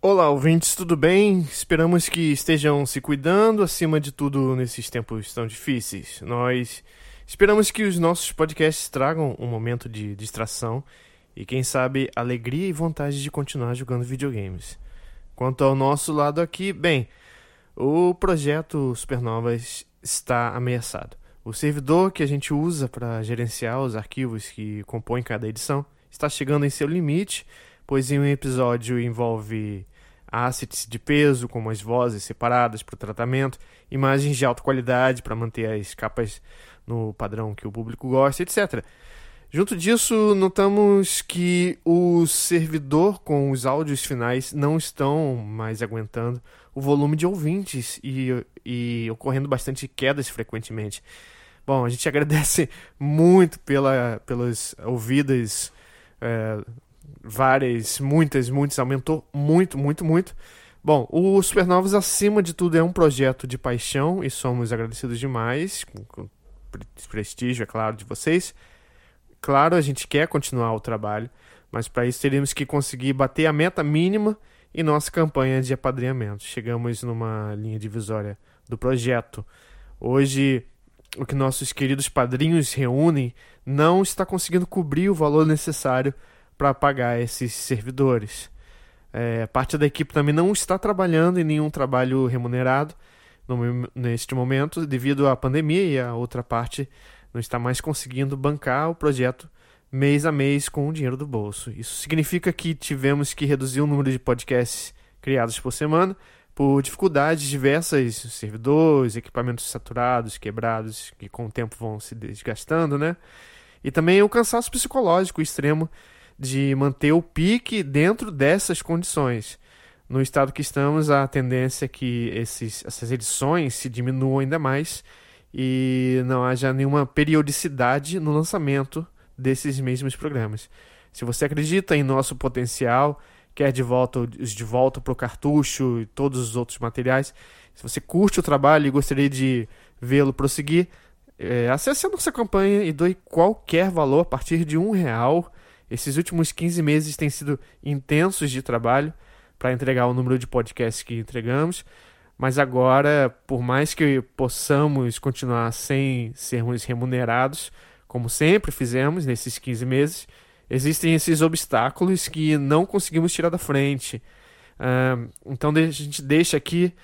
Olá, ouvintes, tudo bem? Esperamos que estejam se cuidando, acima de tudo, nesses tempos tão difíceis. Nós esperamos que os nossos podcasts tragam um momento de distração e, quem sabe, alegria e vontade de continuar jogando videogames. Quanto ao nosso lado aqui, bem, o projeto Supernovas está ameaçado. O servidor que a gente usa para gerenciar os arquivos que compõem cada edição está chegando em seu limite pois em um episódio envolve assets de peso, como as vozes separadas para o tratamento, imagens de alta qualidade para manter as capas no padrão que o público gosta, etc. Junto disso, notamos que o servidor com os áudios finais não estão mais aguentando o volume de ouvintes e, e ocorrendo bastante quedas frequentemente. Bom, a gente agradece muito pela, pelas ouvidas é, várias, muitas, muitas, aumentou muito, muito, muito. Bom, o Supernovas, acima de tudo, é um projeto de paixão e somos agradecidos demais, com, com prestígio, é claro, de vocês. Claro, a gente quer continuar o trabalho, mas para isso teríamos que conseguir bater a meta mínima em nossa campanha de apadrinhamento. Chegamos numa linha divisória do projeto. Hoje, o que nossos queridos padrinhos reúnem não está conseguindo cobrir o valor necessário para pagar esses servidores. É, parte da equipe também não está trabalhando em nenhum trabalho remunerado no, neste momento, devido à pandemia, e a outra parte não está mais conseguindo bancar o projeto mês a mês com o dinheiro do bolso. Isso significa que tivemos que reduzir o número de podcasts criados por semana por dificuldades diversas, servidores, equipamentos saturados, quebrados, que com o tempo vão se desgastando, né? E também o cansaço psicológico extremo de manter o pique dentro dessas condições. No estado que estamos, a tendência é que esses, essas edições se diminuam ainda mais e não haja nenhuma periodicidade no lançamento desses mesmos programas. Se você acredita em nosso potencial, quer de volta de volta para o cartucho e todos os outros materiais, se você curte o trabalho e gostaria de vê-lo prosseguir, é, acesse a nossa campanha e doe qualquer valor a partir de um real esses últimos 15 meses têm sido intensos de trabalho para entregar o número de podcasts que entregamos, mas agora, por mais que possamos continuar sem sermos remunerados, como sempre fizemos nesses 15 meses, existem esses obstáculos que não conseguimos tirar da frente. Uh, então a gente deixa aqui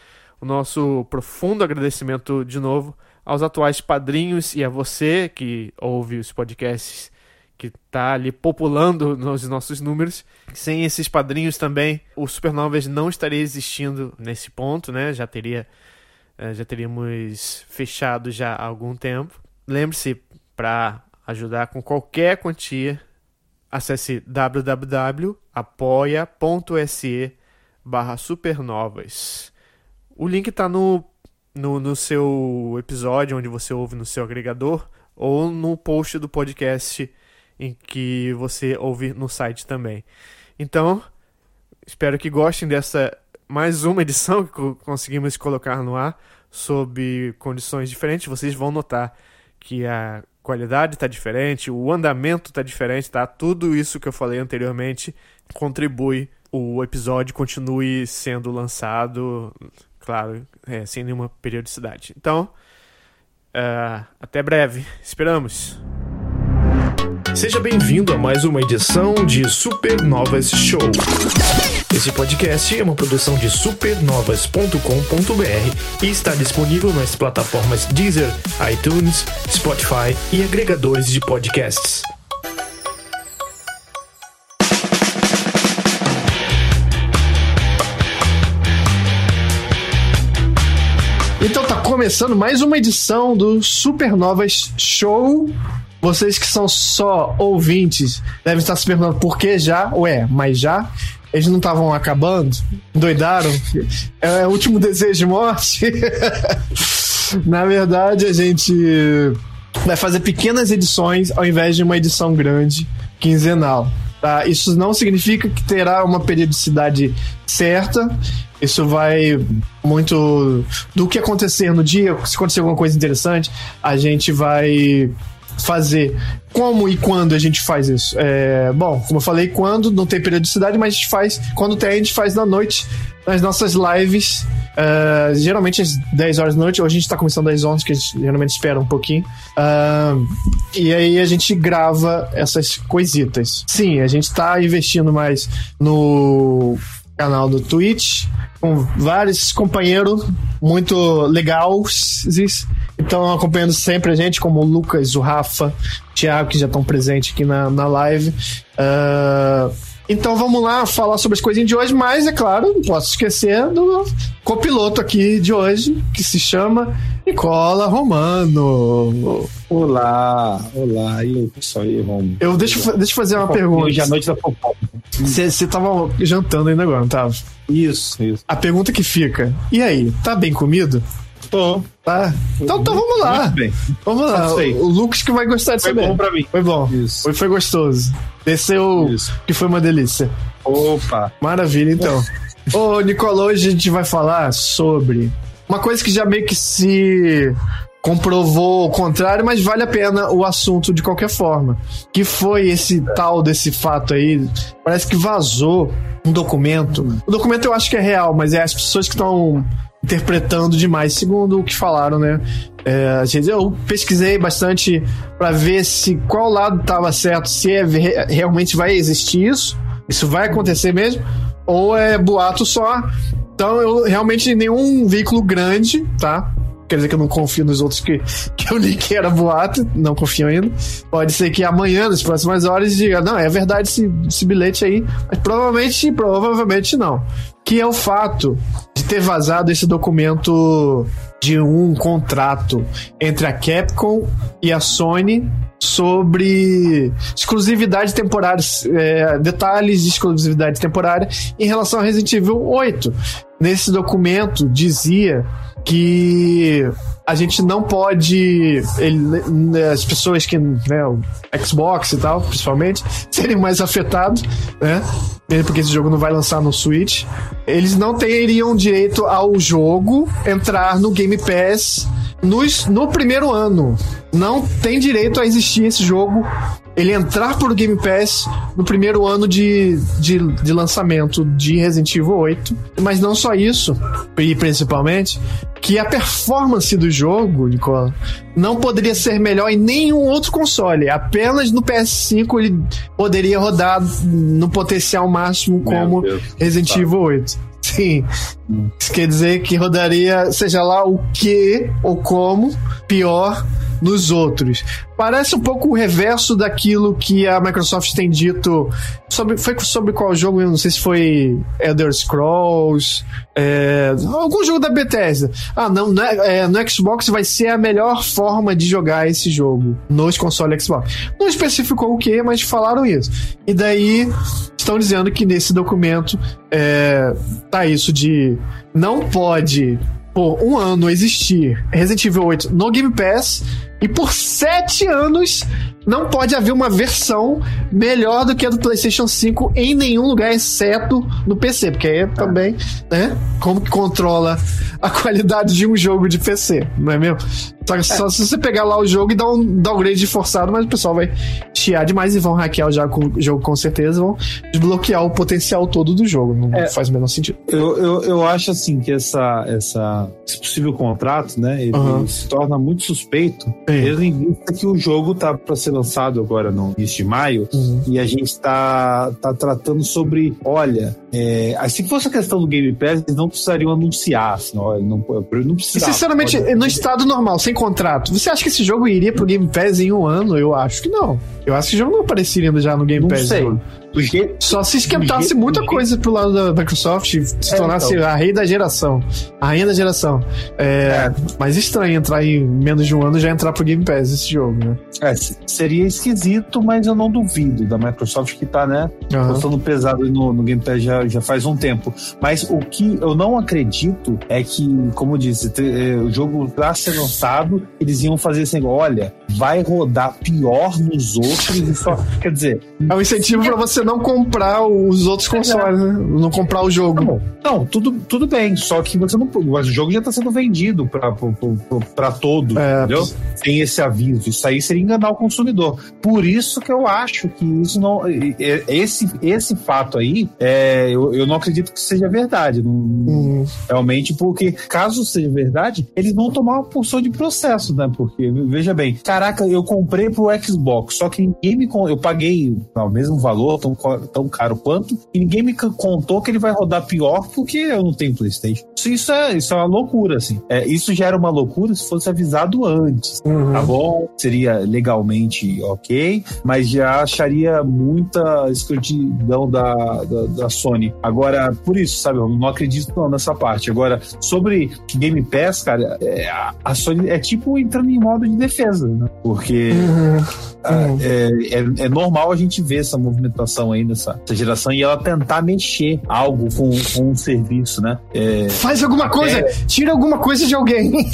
o nosso profundo agradecimento de novo aos atuais padrinhos e a você que ouve os podcasts que está ali populando nos nossos números. Sem esses padrinhos também, o Supernovas não estaria existindo nesse ponto, né? Já teria eh, já teríamos fechado já há algum tempo. Lembre-se para ajudar com qualquer quantia, acesse www.apoia.se barra supernovas. O link está no, no, no seu episódio, onde você ouve no seu agregador, ou no post do podcast em que você ouve no site também. Então, espero que gostem dessa mais uma edição que conseguimos colocar no ar sob condições diferentes. Vocês vão notar que a qualidade está diferente, o andamento está diferente, tá? Tudo isso que eu falei anteriormente contribui o episódio continue sendo lançado, claro, é, sem nenhuma periodicidade. Então, uh, até breve. Esperamos. Seja bem-vindo a mais uma edição de Supernovas Show. Esse podcast é uma produção de supernovas.com.br e está disponível nas plataformas Deezer, iTunes, Spotify e agregadores de podcasts. Então tá começando mais uma edição do Supernovas Show vocês que são só ouvintes devem estar se perguntando por que já? Ué, mas já? Eles não estavam acabando? Doidaram? É, o último desejo de morte? Na verdade, a gente vai fazer pequenas edições ao invés de uma edição grande, quinzenal. Tá? Isso não significa que terá uma periodicidade certa. Isso vai muito do que acontecer no dia. Se acontecer alguma coisa interessante, a gente vai fazer. Como e quando a gente faz isso? É, bom, como eu falei, quando não tem periodicidade, mas a gente faz. Quando tem, a gente faz na noite, nas nossas lives. Uh, geralmente às 10 horas da noite, ou a gente tá começando às 11, que a gente geralmente espera um pouquinho. Uh, e aí a gente grava essas coisitas. Sim, a gente tá investindo mais no canal do Twitch, com vários companheiros muito legais. Estão acompanhando sempre a gente, como o Lucas, o Rafa, o Thiago, que já estão presentes aqui na, na live. Uh, então vamos lá falar sobre as coisinhas de hoje, mas é claro, não posso esquecer do copiloto aqui de hoje, que se chama Nicola Romano. Olá, olá, e isso aí, Romulo. Eu deixa, deixa eu fazer uma pergunta. Hoje à noite da fofoca. Você tava jantando ainda agora, não tava? Isso, isso. A pergunta que fica: e aí, tá bem comido? Tô. Tá. Então, então vamos lá. Vamos lá. O Lucas que vai gostar de Foi saber. bom pra mim. Foi bom. Isso. Foi, foi gostoso. Desceu Isso. que foi uma delícia. Opa. Maravilha, então. Ô, Nicolau, hoje a gente vai falar sobre uma coisa que já meio que se comprovou o contrário, mas vale a pena o assunto de qualquer forma. Que foi esse tal desse fato aí. Parece que vazou um documento. O documento eu acho que é real, mas é as pessoas que estão interpretando demais, segundo o que falaram, né? É, eu pesquisei bastante para ver se qual lado estava certo, se é, re- realmente vai existir isso, isso vai acontecer mesmo, ou é boato só. Então, eu realmente nenhum veículo grande, tá? Quer dizer que eu não confio nos outros que, que eu li que era boato, não confio ainda. Pode ser que amanhã, nas próximas horas, diga, não, é verdade esse, esse bilhete aí, mas provavelmente, provavelmente não. Que é o fato de ter vazado esse documento de um contrato entre a Capcom e a Sony sobre exclusividade temporária, é, detalhes de exclusividade temporária em relação a Resident Evil 8. Nesse documento dizia que a gente não pode ele- as pessoas que né, o Xbox e tal principalmente serem mais afetados né mesmo porque esse jogo não vai lançar no Switch eles não teriam direito ao jogo entrar no Game Pass nos- no primeiro ano. Não tem direito a existir esse jogo ele entrar por Game Pass no primeiro ano de, de, de lançamento de Resident Evil 8. Mas não só isso, e principalmente, que a performance do jogo, Nicola, não poderia ser melhor em nenhum outro console. Apenas no PS5 ele poderia rodar no potencial máximo como. Resident Tá. Evil 8. Sim. Isso quer dizer que rodaria, seja lá o que ou como, pior nos outros. Parece um pouco o reverso daquilo que a Microsoft tem dito sobre. Foi sobre qual jogo? Eu não sei se foi Elder Scrolls. é, algum jogo da Bethesda. Ah, não, no, é, no Xbox vai ser a melhor forma de jogar esse jogo. Nos consoles Xbox. Não especificou o que, mas falaram isso. E daí estão dizendo que nesse documento é, tá isso de não pode por um ano existir Resident Evil 8 no Game Pass e por sete anos não pode haver uma versão melhor do que a do PlayStation 5 em nenhum lugar, exceto no PC, porque aí também, né? Como que controla a qualidade de um jogo de PC, não é mesmo? Só, só se você pegar lá o jogo e dar um downgrade forçado, mas o pessoal vai chiar demais e vão hackear o jogo, o jogo com certeza, vão desbloquear o potencial todo do jogo. Não É. faz o menor sentido. Eu, eu, eu acho assim que essa, essa, esse possível contrato, né, ele Aham. se torna muito suspeito, tendo em vista que o jogo tá para ser lançado agora no início de maio Uhum. e a gente tá, tá tratando sobre, olha, é, se fosse a questão do Game Pass, eles não precisariam anunciar, assim, olha, não, não precisava. Sinceramente, no estado normal, sem contrato, você acha que esse jogo iria pro Game Pass em um ano? Eu acho que não. Eu acho que o jogo não apareceria já no Game não Pass. sei. Jeito, Só se esquentasse jeito- muita coisa pro lado da Microsoft e se É, tornasse então. a rei da geração. A rainha da geração. É, Mas estranho entrar em menos de um ano e já entrar pro Game Pass esse jogo, né? é, seria esquisito, mas eu não duvido da Microsoft que tá, né, postando pesado no, no Game Pass já, já faz um tempo. Mas o que eu não acredito é que, como eu disse, eh, o jogo pra ser lançado, eles iam fazer assim, olha, vai rodar pior nos outros e só. Quer dizer, É um incentivo pra você não comprar os outros consoles, né? Não comprar o jogo. Não, tudo, tudo bem, só que você não. Mas o jogo já está sendo vendido para todos, é, entendeu? Sem esse aviso. Isso aí seria enganar o consumidor. Por isso que eu acho que isso não. Esse, esse fato aí, é, eu, eu não acredito que seja verdade. Não, hum. Realmente, porque caso seja verdade, eles vão tomar uma porção de processo, né? Porque, veja bem, caraca, eu comprei pro Xbox, só que ninguém me. Eu paguei o mesmo valor, tão, tão caro quanto, e ninguém me contou que ele vai rodar pior porque eu não tenho PlayStation. Isso, isso, é, isso é uma loucura, assim. É, isso já era uma loucura se fosse avisado antes. Uhum. Tá bom? Seria legalmente ok, mas já acharia muita escrotidão da, da, da, Sony. Agora, por isso, sabe, eu não acredito não, nessa parte. Agora, sobre Game Pass, cara, é, a Sony é tipo entrando em modo de defesa, né? Porque. Uhum é, é, é, normal a gente ver essa movimentação aí nessa geração e ela tentar mexer algo com, com um serviço, né? É, Faz alguma coisa, é. tira alguma coisa de alguém.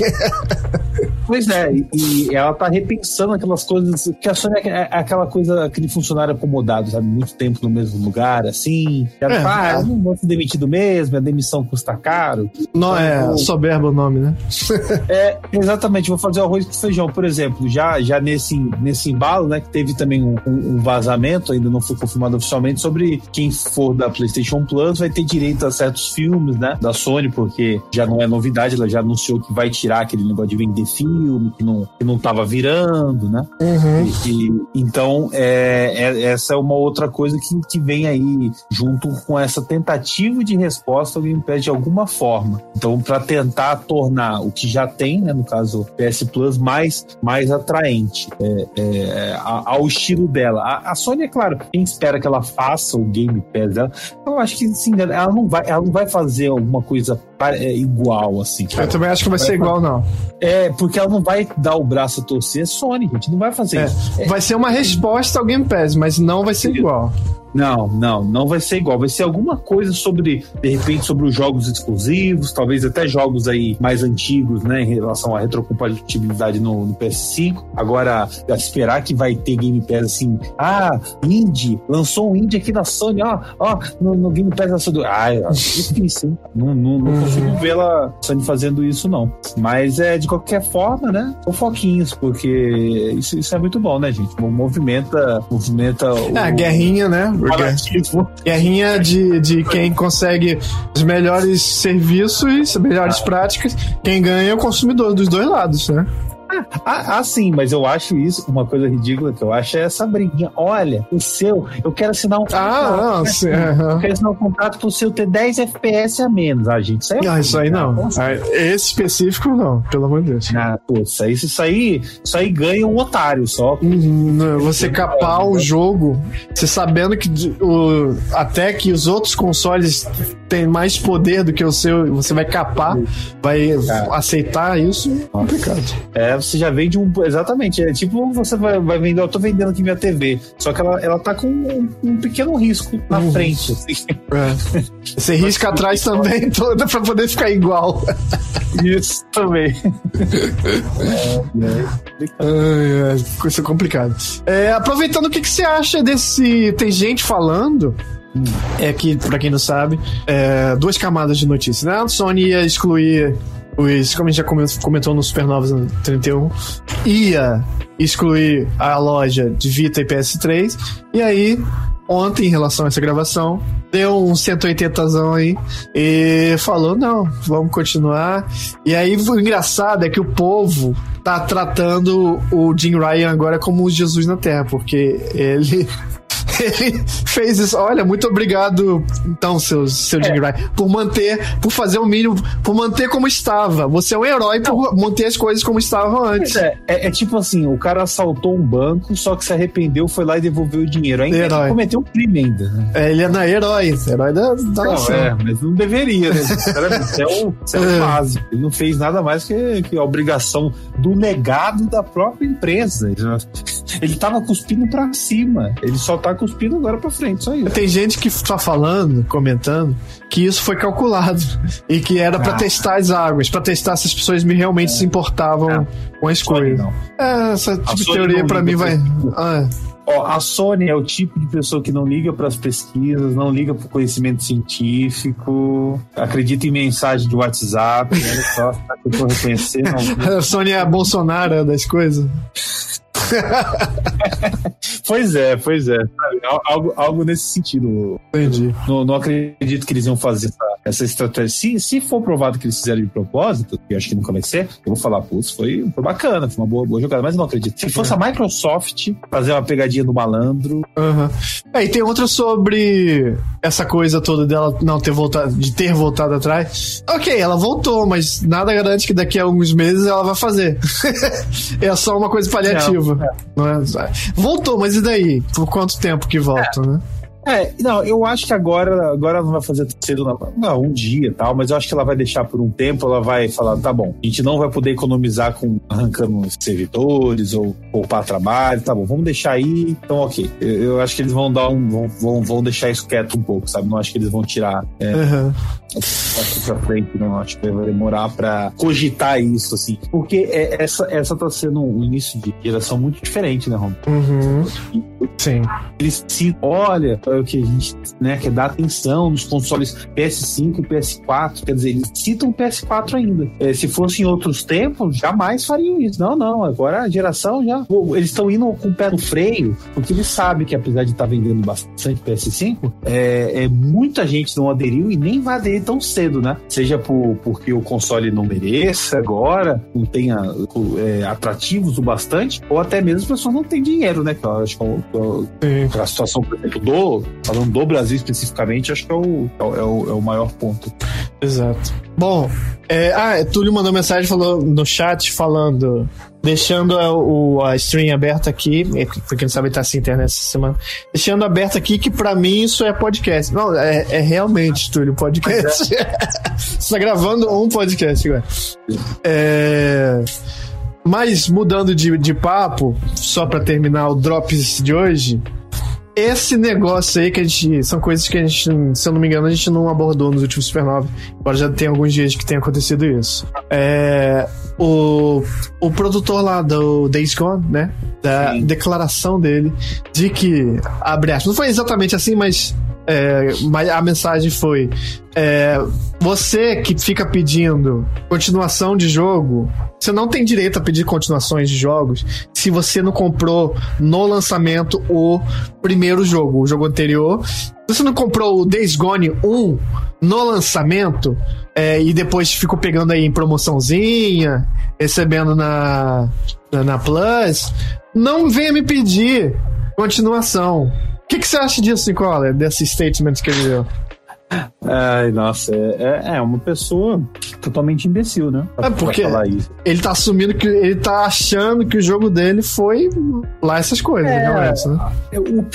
pois é, e, ela tá repensando aquelas coisas que a Sony é, é aquela coisa, aquele funcionário acomodado, sabe? Muito tempo no mesmo lugar, assim. Ela é, fala, ah, não vou ser demitido mesmo, a demissão custa caro. Não, é vou... soberbo o nome, né? é, exatamente, vou fazer o arroz com feijão, por exemplo, já, já nesse, nesse embalo né, que teve também um, um, vazamento, ainda não foi confirmado oficialmente, sobre quem for da PlayStation Plus vai ter direito a certos filmes, né, da Sony, porque já não é novidade, ela já anunciou que vai tirar aquele negócio de vender filme, que não, que não tava virando, né? Uhum. E, e, então, é, é, essa é uma outra coisa que, que vem aí junto com essa tentativa de resposta ao Game Pass de alguma forma. Então, para tentar tornar o que já tem, né, no caso PS Plus, mais, mais atraente. É, é, ao estilo dela. A, a, Sony, é claro, quem espera que ela faça o Game Pass dela, eu acho que sim, ela não vai, ela não vai fazer alguma coisa é, igual, assim. Eu também acho que vai, vai ser igual, não. É, porque ela não vai dar o braço a torcer, é Sony, gente, não vai fazer é, isso. Vai ser uma resposta ao Game Pass, mas não vai ser igual. Não, não, não vai ser igual. Vai ser alguma coisa sobre, de repente, sobre os jogos exclusivos, talvez até jogos aí mais antigos, né, em relação à retrocompatibilidade no, no PS5. Agora, esperar que vai ter Game Pass assim, ah, indie, lançou um indie aqui na Sony, ó, ó, no, no Game Pass da Sony. Ah, é difícil, não, não, não uhum. consigo ver a Sony fazendo isso, não. Mas é, de qualquer forma, né, fofoquinhos, porque isso, isso é muito bom, né, gente? Movimenta, movimenta o... É, a guerrinha, né? Guerrinha de, de quem consegue os melhores serviços, melhores práticas. Quem ganha é o consumidor dos dois lados, né? Ah, ah, sim, mas eu acho isso uma coisa ridícula que eu acho é essa briguinha. Olha, o seu, eu quero assinar um contrato. Ah, não, sim. Eu quero assinar um contrato pro seu ter 10 FPS a menos. Ah, gente, isso aí, não, isso aí não. Ah, esse específico não, pelo amor de Deus. Ah, pô, isso aí, isso aí, isso aí ganha um otário só. Uhum, você capar o jogo, você sabendo que o, até que os outros consoles têm mais poder do que o seu, você vai capar, vai aceitar isso, é complicado. É, você já vende um. Exatamente. É tipo você vai, vai vender. Eu tô vendendo aqui minha TV. Só que ela, ela tá com um, um pequeno risco na uhum. frente. Assim. É. Você risca atrás também toda pra poder ficar igual. Isso também. é, é, é, coisa complicada. É, aproveitando, o que, que você acha desse. Tem gente falando é que, pra quem não sabe, é, duas camadas de notícias, né? A Sony ia excluir os, como a gente já comentou no Supernovas 31, ia excluir a loja de Vita e PS3, e aí ontem, em relação a essa gravação, deu um 180zão aí e falou: não, vamos continuar. E aí o engraçado é que o povo tá tratando o Jim Ryan agora como o Jesus na Terra, porque ele ele fez isso. Olha, muito obrigado, então, seu, seu Jim é. por manter, por fazer o mínimo, por manter como estava. Você é um herói por manter as coisas como estavam antes. É, é, é, tipo assim, o cara assaltou um banco, só que se arrependeu, foi lá e devolveu o dinheiro. Ainda herói. ele cometeu um crime ainda. Né? É, ele é na herói, herói da, da não, nação. É, mas não deveria, né? Isso é o, isso é o é. básico. Ele não fez nada mais que, que a obrigação do legado da própria empresa. Ele tava cuspindo pra cima. Ele só tá cuspindo agora pra frente, só isso. Tem gente que tá falando, comentando, que isso foi calculado e que era ah. para testar as águas, para testar se as pessoas realmente é. se importavam é. com as coisas. É, essa tipo de teoria para mim vai. Ah. Ó, a Sony é o tipo de pessoa que não liga para as pesquisas, não liga para o conhecimento científico, acredita em mensagem de WhatsApp, olha só, que eu tô reconhecendo. A Sony é a Bolsonaro das coisas. Pois é, pois é. Algo, algo nesse sentido. Entendi. Não, não acredito que eles iam fazer essa, essa estratégia. Se, se for provado que eles fizeram de propósito, que eu acho que nunca vai ser, eu vou falar, putz, foi, foi bacana, foi uma boa, boa jogada, mas não acredito. Se fosse a Microsoft fazer uma pegadinha do malandro. Uhum. É, e tem outra sobre essa coisa toda dela não ter voltado, de ter voltado atrás. Ok, ela voltou, mas nada garante que daqui a alguns meses ela vai fazer. é só uma coisa paliativa. Não, é. Não é? Voltou, mas e daí? Por quanto tempo que volta, é. né? É, não, eu acho que agora, agora ela não vai fazer cedo, não, não, um dia e tal, mas eu acho que ela vai deixar por um tempo, ela vai falar, tá bom, a gente não vai poder economizar com arrancando servidores ou poupar trabalho, tá bom, vamos deixar aí, então ok. Eu, eu acho que eles vão dar um, vão, vão, vão, deixar isso quieto um pouco, sabe? Não acho que eles vão tirar é, uhum. pra frente, não, acho que vai demorar pra cogitar isso, assim, porque é, essa, essa tá sendo um início de geração muito diferente, né, Rom? Uhum. Sim. Eles se, olha, o que a gente né, quer dar atenção nos consoles PS5 e PS4. Quer dizer, eles citam o PS4 ainda. É, se fosse em outros tempos, jamais fariam isso. Não, não. Agora a geração já. Eles estão indo com o pé no freio, porque eles sabem que apesar de estar tá vendendo bastante PS5, é, é, muita gente não aderiu e nem vai aderir tão cedo, né? Seja por, porque o console não mereça agora, não tenha é, atrativos o bastante, ou até mesmo as pessoas não têm dinheiro, né? Que eu acho que a, a situação, por exemplo, do falando do Brasil especificamente, acho que é o, é o, é o maior ponto. Exato. Bom, é, ah, Túlio mandou mensagem falou, no chat falando, deixando a, o, a stream aberta aqui, é, porque não sabe tá sem internet essa semana, deixando aberta aqui que para mim isso é podcast. Não, é, é realmente, Túlio, podcast. É. Você tá gravando um podcast agora. É. Mas mudando de, de papo, só para terminar o Drops de hoje, esse negócio aí que a gente. São coisas que a gente, se eu não me engano, a gente não abordou nos últimos Supernova. Embora já tenha alguns dias que tenha acontecido isso. É, o, o produtor lá do Days Gone, né? Da Sim. declaração dele de que, abre aspas, não foi exatamente assim, mas é, mas a mensagem foi: é, você que fica pedindo continuação de jogo, você não tem direito a pedir continuações de jogos se você não comprou no lançamento o primeiro jogo, o jogo anterior. Se você não comprou o Days Gone 1 no lançamento é, e depois ficou pegando aí em promoçãozinha, recebendo na, na, na Plus, não venha me pedir continuação que, que você acha disso, Nicola? Desse statement que ele deu? Ai, nossa, é, é, é uma pessoa totalmente imbecil, né? Pra, é porque ele tá assumindo que ele tá achando que o jogo dele foi lá essas coisas, é, não é essa, né? É, o,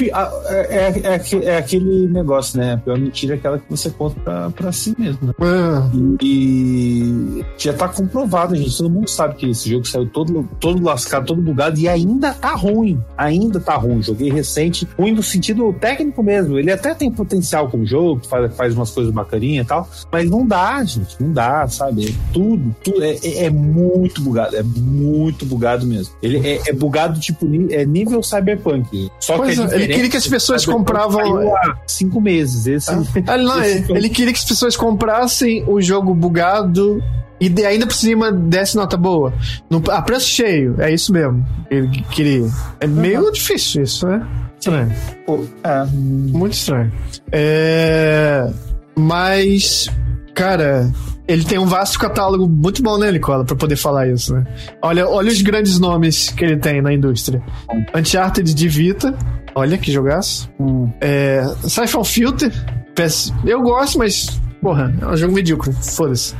é, é, é, é, aquele negócio, né? A pior mentira é aquela que você conta pra, pra si mesmo, né? É. E, e, já tá comprovado, gente. Todo mundo sabe que esse jogo saiu todo, todo lascado, todo bugado e ainda tá ruim. Ainda tá ruim. Joguei recente, ruim no sentido técnico mesmo. Ele até tem potencial como jogo, faz, faz umas coisas bacaninhas e tal, mas não dá, gente, não dá, sabe? É tudo, tudo é, é, é, muito bugado, é muito bugado mesmo. Ele é, é bugado tipo é nível cyberpunk. Só pois que é, ele queria que as pessoas compravam cinco meses. Esse, ah. ele, não, esse ele queria que as pessoas comprassem o jogo bugado e ainda por cima desse nota boa. No, a preço cheio, é isso mesmo. Ele queria. É meio uhum. difícil isso, né? Estranho. Pô, é. Muito estranho. É. Mas, cara, ele tem um vasto catálogo muito bom, né, Nicola, pra poder falar isso, né? Olha, olha os grandes nomes que ele tem na indústria: Uncharted de Vita, olha que jogaço. Hum. É, Siphon Filter, eu gosto, mas Porra, é um jogo medíocre. Foda-se.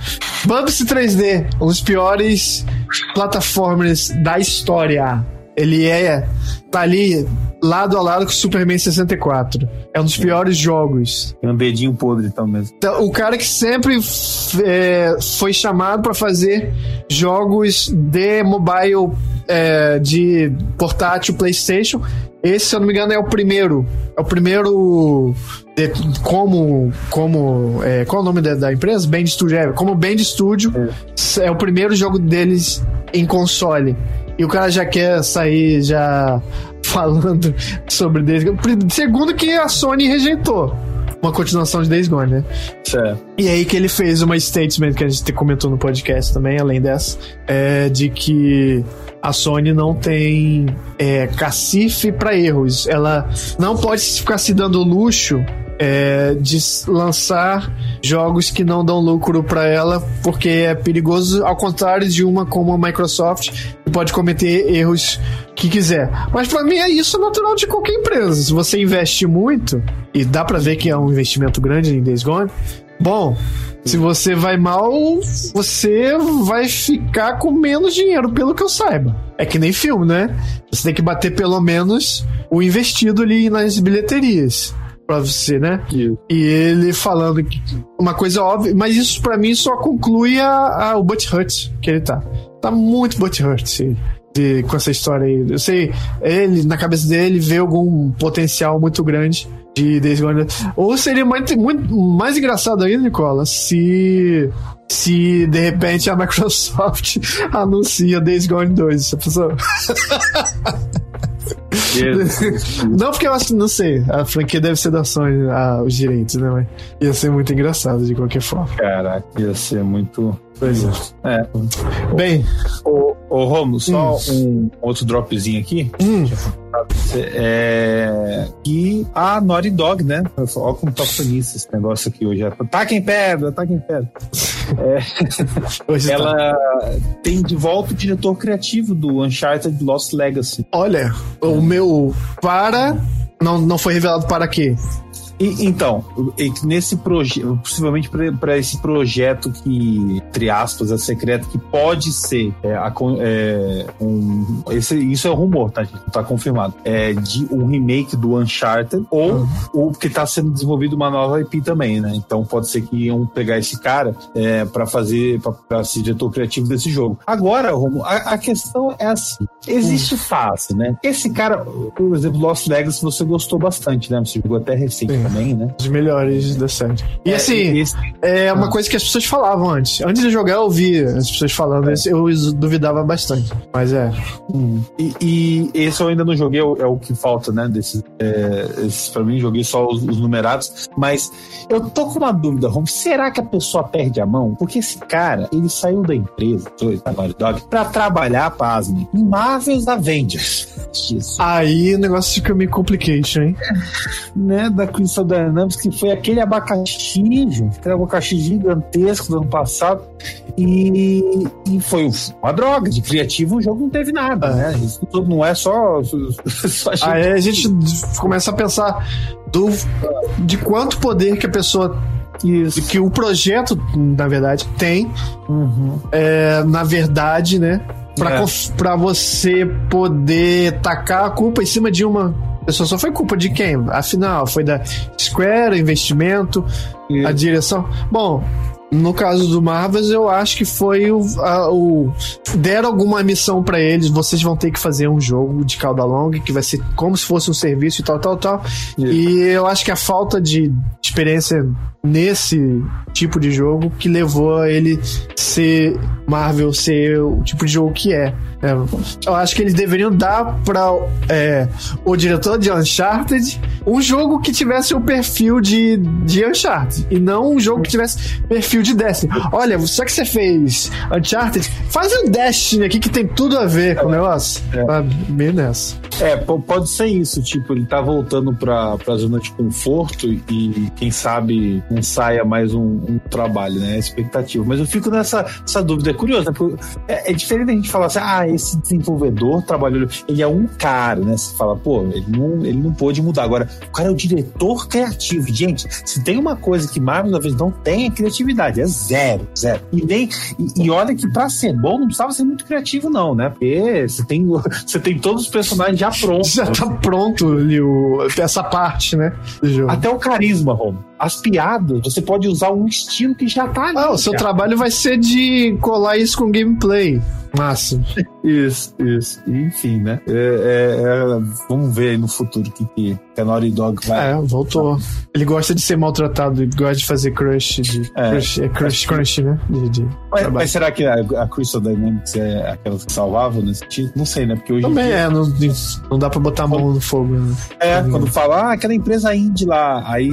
Bubsy 3D, um dos piores plataformas da história. Ele é. Tá ali lado a lado com Superman 64. É um dos piores jogos. Tem um dedinho podre então mesmo. Então, o cara que sempre é, foi chamado para fazer jogos de mobile, é, de portátil PlayStation. Esse, se eu não me engano, é o primeiro. É o primeiro. De, como. como é, qual é o nome da, da empresa? Band Studio. É, como Band Studio. É. é o primeiro jogo deles em console. E o cara já quer sair já falando sobre Days Gone. Segundo que a Sony rejeitou uma continuação de Days Gone, né? Certo. E aí que ele fez uma statement que a gente comentou no podcast também, além dessa, é, de que a Sony não tem é, cacife para erros. Ela não pode ficar se dando luxo é, de lançar jogos que não dão lucro para ela, porque é perigoso, ao contrário de uma como a Microsoft, que pode cometer erros que quiser. Mas para mim é isso natural de qualquer empresa. Se você investe muito, e dá para ver que é um investimento grande em Days Gone, bom, se você vai mal, você vai ficar com menos dinheiro, pelo que eu saiba. É que nem filme, né? Você tem que bater pelo menos o investido ali nas bilheterias pra você, né? Isso. E ele falando que uma coisa óbvia, mas isso pra mim só conclui a, a, o Butt Hurt que ele tá. Tá muito Butt Hurt sim, de, com essa história aí. Eu sei, ele, na cabeça dele, vê algum potencial muito grande de Days Gone. Ou seria muito, muito mais engraçado ainda, Nicola, se se de repente a Microsoft anuncia Days Gone 2. Essa pessoa... não, porque eu acho que, não sei, a franquia deve ser da Sony, a, os direitos, né? Mas ia ser muito engraçado de qualquer forma. Caraca, ia ser muito. Pois é. É. Bem, Ô, ô Romulo, só um outro dropzinho aqui. hum, É. E a Naughty Dog, né? Olha como tá bonito esse negócio aqui hoje. Taquem pedra, taquem pedra. hoje tá- Ela tem de volta o diretor criativo do Uncharted Lost Legacy. Olha, o meu para. Não, não foi revelado para quê? E, então, nesse projeto, possivelmente para esse projeto que, entre aspas, é secreto, que pode ser é, é, um. Esse, isso é um rumor, tá, gente? Tá confirmado. É de um remake do Uncharted, ou o que tá sendo desenvolvido uma nova IP também, né? Então pode ser que iam pegar esse cara é, para fazer, para ser diretor criativo desse jogo. Agora, Romulo, a, a questão é assim: existe fase, né? Esse cara, por exemplo, Lost Legacy, você gostou bastante, né? Você jogou até recente Sim. Também, né? Os melhores da série. E É, assim, esse- é uma Ah. coisa que as pessoas falavam antes. Antes de jogar, eu ouvia as pessoas falando. isso, Eu duvidava bastante. Mas é. E, e esse eu ainda não joguei, é o- é o que falta, né? Desses, é, esses pra mim, joguei só os, os numerados. Mas eu tô com uma dúvida, Rom. Será que a pessoa perde a mão? Porque esse cara, ele saiu da empresa, da Naughty Dog, pra trabalhar, pasme, em Marvel's Avengers. Isso. Aí o negócio fica meio complication, hein? Né, da Crystal Dynamics, que foi aquele abacaxi, gente, aquele abacaxi gigantesco do ano passado. E, e foi uma droga de criativo, o jogo não teve nada, né? Isso tudo não é só. só gente- Aí a gente começa a pensar do, de quanto poder que a pessoa. Isso. Que o projeto, na verdade, tem, Uhum. é, na verdade, né? Pra, É. você poder tacar a culpa em cima de uma pessoa. Só foi culpa de quem? Afinal, foi da Square, o investimento, a direção. Bom, no caso do Marvels, eu acho que foi o. a- o deram alguma missão pra eles. Vocês vão ter que fazer um jogo de cauda longa que vai ser como se fosse um serviço e tal, tal, tal. E eu acho que a falta de experiência nesse tipo de jogo que levou a ele ser Marvel ser o tipo de jogo que é. É, eu acho que eles deveriam dar para o diretor de Uncharted um jogo que tivesse o perfil de, de Uncharted e não um jogo que tivesse perfil de Destiny. Olha, só que você fez Uncharted, faz o Destiny aqui que tem tudo a ver com o negócio. Tá Bem nessa. É, po- pode ser isso, tipo, ele tá voltando pra, pra zona de conforto e quem sabe não saia mais um, um trabalho, né? A expectativa. Mas eu fico nessa essa dúvida, é curioso, né? Porque é, é diferente a gente falar assim, ah, esse desenvolvedor trabalhou, ele é um cara, né? Você fala, pô, ele não, ele não pôde mudar. Agora, o cara é o diretor criativo. Gente, se tem uma coisa que Marvel talvez não tem, é criatividade, é zero, zero. E nem, e, e olha que pra ser bom não precisava ser muito criativo, não, né? Porque você tem, você tem todos os personagens já prontos. Já tá pronto ali o, essa parte, né? Até o carisma, Romo. As piadas, você pode usar um estilo que já tá ali. Ah, o seu cara. trabalho vai ser de colar isso com gameplay. Máximo. Isso, isso. Enfim, né? É, é, é, vamos ver aí no futuro o que, que a Naughty Dog vai. É, voltou. Ele gosta de ser maltratado, ele gosta de fazer crush. De, é, crush, é crush, crush, né? De, de mas, mas, será que a, a, Crystal Dynamics é aquela que salvava nesse sentido? Não sei, né? Porque hoje. Também dia, é, não, não dá pra botar a mão no fogo. Né? É, quando fala, ah, aquela empresa indie lá, aí.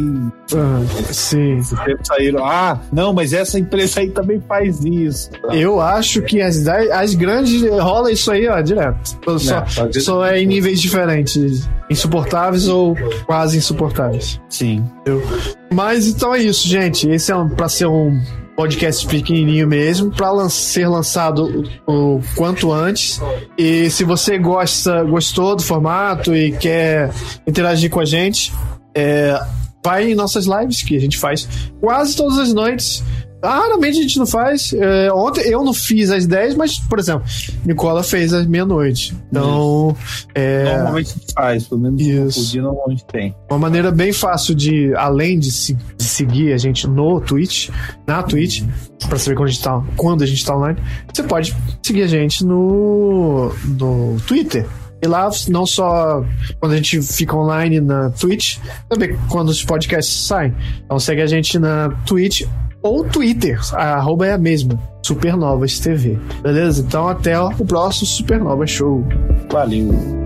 Ah, sim. Saíram, ah, não, mas essa empresa aí também faz isso. Eu acho que as, as grandes rola isso aí, ó, direto. Só, é, só é em níveis diferentes. Insuportáveis ou quase insuportáveis. Sim. Eu, mas então é isso, gente. Esse é um, pra ser um podcast pequenininho mesmo, para ser lançado o, o, quanto antes. E se você gosta, gostou do formato e quer interagir com a gente, é, vai em nossas lives que a gente faz quase todas as noites. Raramente a gente não faz. É, ontem eu não fiz às 10, mas, por exemplo, Nicola fez às meia-noite. Então. É... Normalmente faz, pelo menos Isso. por dia normalmente tem. Uma maneira bem fácil de, além de, se, de seguir a gente no Twitch, na Twitch, para saber quando a, gente tá, quando a gente tá online, você pode seguir a gente no, no Twitter. E lá, não só quando a gente fica online na Twitch, também quando os podcasts saem. Então segue a gente na Twitch ou Twitter. A arroba é a mesma. Supernovas TV. Beleza? Então até o próximo Supernova Show. Valeu.